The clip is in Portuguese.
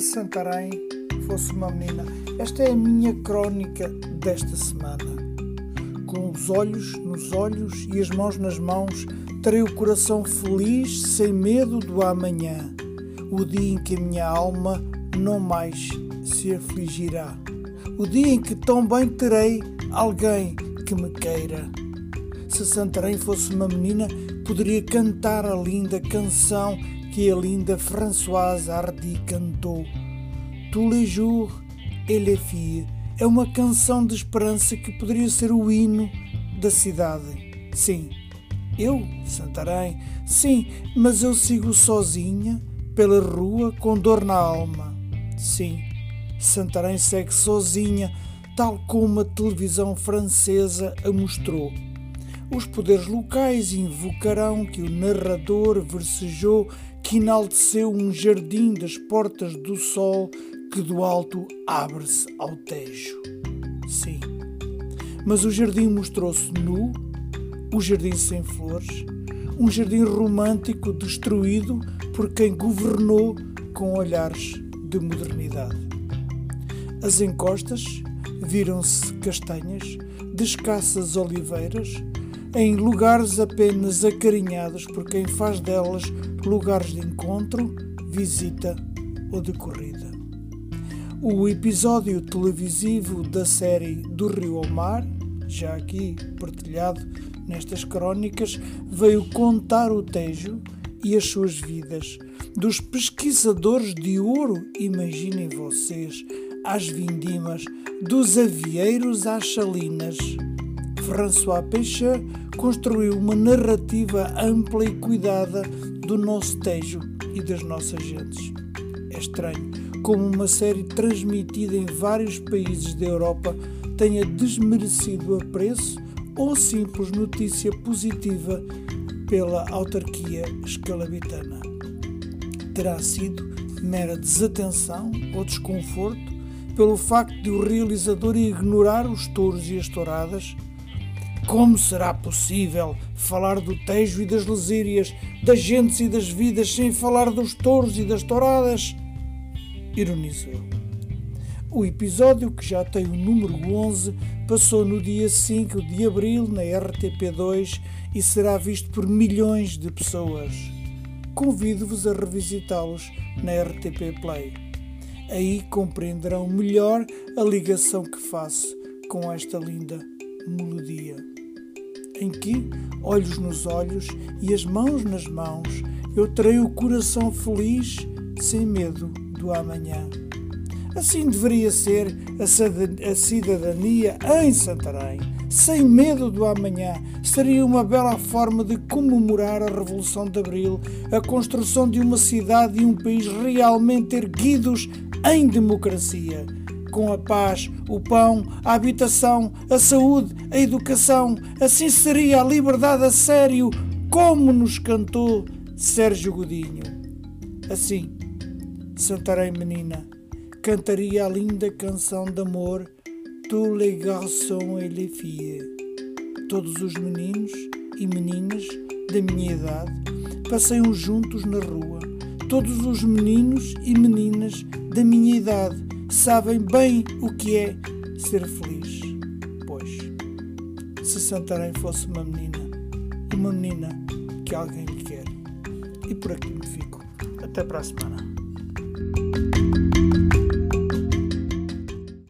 se Santarém fosse uma menina. Esta é a minha crónica desta semana. Com os olhos nos olhos e as mãos nas mãos, terei o coração feliz, sem medo do amanhã, o dia em que a minha alma não mais se afligirá, o dia em que tão bem terei alguém que me queira. Se Santarém fosse uma menina, poderia cantar a linda canção que a linda Françoise Hardy cantou. Tous les jours et les filles é uma canção de esperança que poderia ser o hino da cidade. Sim, eu, Santarém, sim, mas eu sigo sozinha pela rua com dor na alma. Sim, Santarém segue sozinha, tal como a televisão francesa a mostrou. Os poderes locais invocarão que o narrador versejou que enalteceu um jardim das portas do sol que do alto abre-se ao Tejo. Sim, mas o jardim mostrou-se nu, o jardim sem flores, um jardim romântico destruído por quem governou com olhares de modernidade. As encostas viram-se castanhas, de escassas oliveiras, em lugares apenas acarinhados por quem faz delas lugares de encontro, visita ou de corrida. O episódio televisivo da série Do Rio ao Mar, já aqui partilhado nestas crónicas, veio contar o Tejo e as suas vidas, dos pesquisadores de ouro, imaginem vocês, às vindimas, dos avieiros às salinas. François Peixet construiu uma narrativa ampla e cuidada do nosso Tejo e das nossas gentes. É estranho como uma série transmitida em vários países da Europa tenha desmerecido apreço ou simples notícia positiva pela autarquia escalabitana. Terá sido mera desatenção ou desconforto pelo facto de o realizador ignorar os touros e as touradas? Como será possível falar do Tejo e das Lesírias, das gentes e das vidas, sem falar dos touros e das touradas? Ironizou. O episódio, que já tem o número 11, passou no dia 5 de abril na RTP2 e será visto por milhões de pessoas. Convido-vos a revisitá-los na RTP Play. Aí compreenderão melhor a ligação que faço com esta linda melodia. Em que, olhos nos olhos e as mãos nas mãos, eu terei o coração feliz, sem medo do amanhã. Assim deveria ser a cidadania em Santarém. Sem medo do amanhã, seria uma bela forma de comemorar a Revolução de Abril, a construção de uma cidade e um país realmente erguidos em democracia, com a paz, o pão, a habitação, a saúde, a educação. Assim seria a liberdade a sério, como nos cantou Sérgio Godinho. Assim, Santarém Menina cantaria a linda canção de amor Tous les garçons et les filles. Todos os meninos e meninas da minha idade passeiam juntos na rua. Todos os meninos e meninas da minha idade sabem bem o que é ser feliz. Pois, se Santarém fosse uma menina, uma menina que alguém lhe quer. E por aqui me fico. Até para a semana.